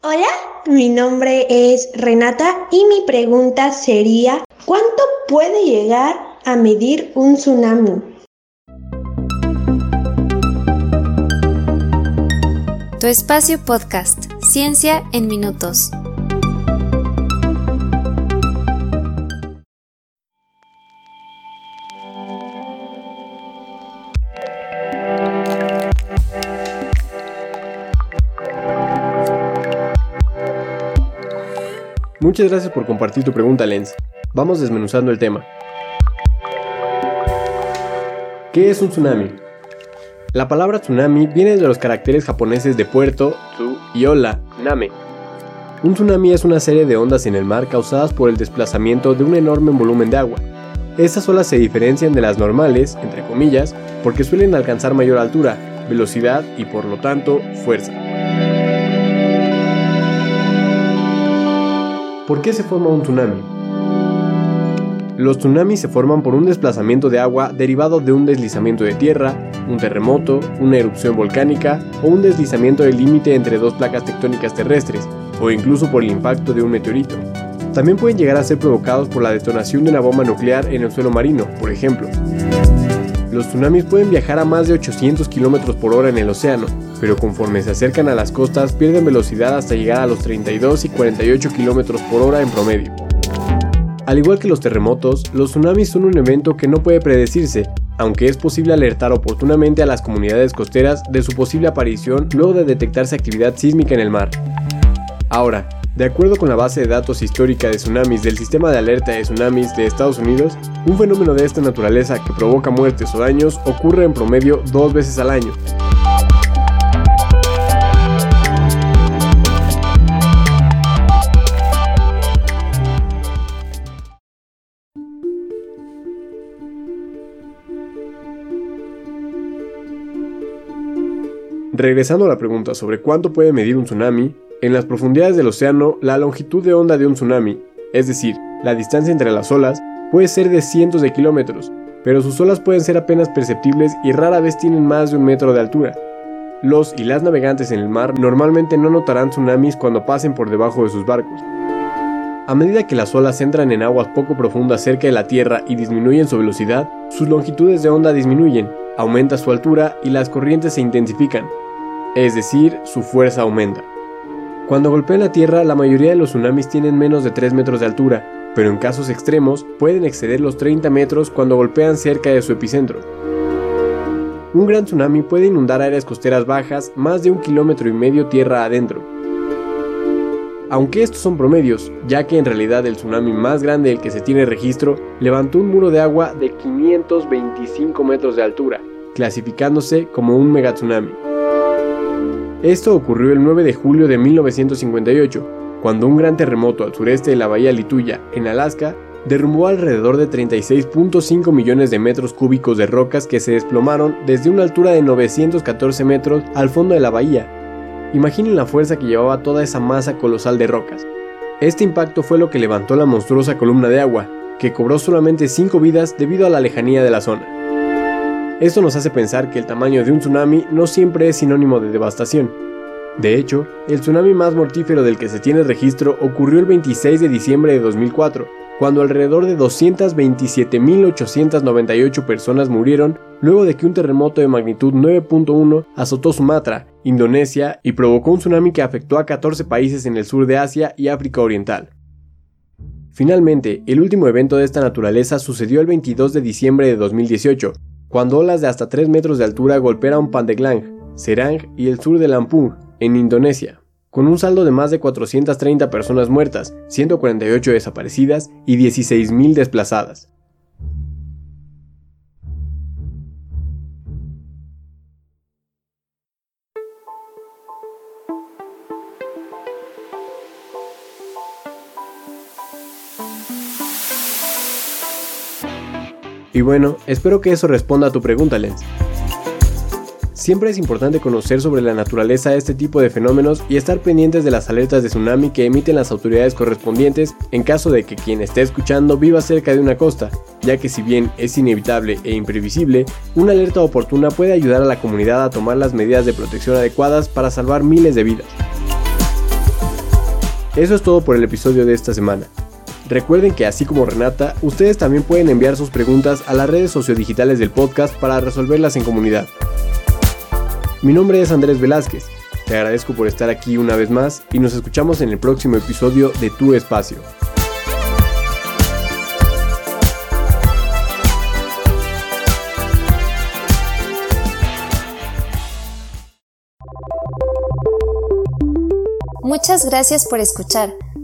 Hola, mi nombre es Renata y mi pregunta sería, ¿cuánto puede llegar a medir un tsunami? Tu espacio podcast, Ciencia en Minutos. Muchas gracias por compartir tu pregunta, Lens. Vamos desmenuzando el tema. ¿Qué es un tsunami? La palabra tsunami viene de los caracteres japoneses de puerto, tsu y ola, name. Un tsunami es una serie de ondas en el mar causadas por el desplazamiento de un enorme volumen de agua. Estas olas se diferencian de las normales, entre comillas, porque suelen alcanzar mayor altura, velocidad y por lo tanto fuerza. ¿Por qué se forma un tsunami? Los tsunamis se forman por un desplazamiento de agua derivado de un deslizamiento de tierra, un terremoto, una erupción volcánica o un deslizamiento del límite entre dos placas tectónicas terrestres, o incluso por el impacto de un meteorito. También pueden llegar a ser provocados por la detonación de una bomba nuclear en el suelo marino, por ejemplo. Los tsunamis pueden viajar a más de 800 km por hora en el océano, pero conforme se acercan a las costas pierden velocidad hasta llegar a los 32 y 48 km por hora en promedio. Al igual que los terremotos, los tsunamis son un evento que no puede predecirse, aunque es posible alertar oportunamente a las comunidades costeras de su posible aparición luego de detectarse actividad sísmica en el mar. Ahora, de acuerdo con la base de datos histórica de tsunamis del Sistema de Alerta de Tsunamis de Estados Unidos, un fenómeno de esta naturaleza que provoca muertes o daños ocurre en promedio dos veces al año, Regresando a la pregunta sobre cuánto puede medir un tsunami, en las profundidades del océano la longitud de onda de un tsunami, es decir, la distancia entre las olas, puede ser de cientos de kilómetros, pero sus olas pueden ser apenas perceptibles y rara vez tienen más de un metro de altura. Los y las navegantes en el mar normalmente no notarán tsunamis cuando pasen por debajo de sus barcos. A medida que las olas entran en aguas poco profundas cerca de la Tierra y disminuyen su velocidad, sus longitudes de onda disminuyen, aumenta su altura y las corrientes se intensifican, es decir, su fuerza aumenta. Cuando golpean la Tierra, la mayoría de los tsunamis tienen menos de 3 metros de altura, pero en casos extremos pueden exceder los 30 metros cuando golpean cerca de su epicentro. Un gran tsunami puede inundar áreas costeras bajas más de un kilómetro y medio tierra adentro. Aunque estos son promedios, ya que en realidad el tsunami más grande del que se tiene registro levantó un muro de agua de 525 metros de altura, clasificándose como un megatsunami. Esto ocurrió el 9 de julio de 1958, cuando un gran terremoto al sureste de la bahía Lituya, en Alaska, derrumbó alrededor de 36.5 millones de metros cúbicos de rocas que se desplomaron desde una altura de 914 metros al fondo de la bahía. Imaginen la fuerza que llevaba toda esa masa colosal de rocas. Este impacto fue lo que levantó la monstruosa columna de agua, que cobró solamente 5 vidas debido a la lejanía de la zona. Esto nos hace pensar que el tamaño de un tsunami no siempre es sinónimo de devastación. De hecho, el tsunami más mortífero del que se tiene registro ocurrió el 26 de diciembre de 2004, cuando alrededor de 227.898 personas murieron luego de que un terremoto de magnitud 9.1 azotó Sumatra, Indonesia, y provocó un tsunami que afectó a 14 países en el sur de Asia y África Oriental. Finalmente, el último evento de esta naturaleza sucedió el 22 de diciembre de 2018, cuando olas de hasta 3 metros de altura golpearon Pandeglang, Serang y el sur de Lampung, en Indonesia, con un saldo de más de 430 personas muertas, 148 desaparecidas y 16.000 desplazadas. Y bueno, espero que eso responda a tu pregunta, Lens. Siempre es importante conocer sobre la naturaleza de este tipo de fenómenos y estar pendientes de las alertas de tsunami que emiten las autoridades correspondientes en caso de que quien esté escuchando viva cerca de una costa, ya que si bien es inevitable e imprevisible, una alerta oportuna puede ayudar a la comunidad a tomar las medidas de protección adecuadas para salvar miles de vidas. Eso es todo por el episodio de esta semana. Recuerden que así como Renata, ustedes también pueden enviar sus preguntas a las redes sociodigitales del podcast para resolverlas en comunidad. Mi nombre es Andrés Velázquez. Te agradezco por estar aquí una vez más y nos escuchamos en el próximo episodio de Tu Espacio. Muchas gracias por escuchar.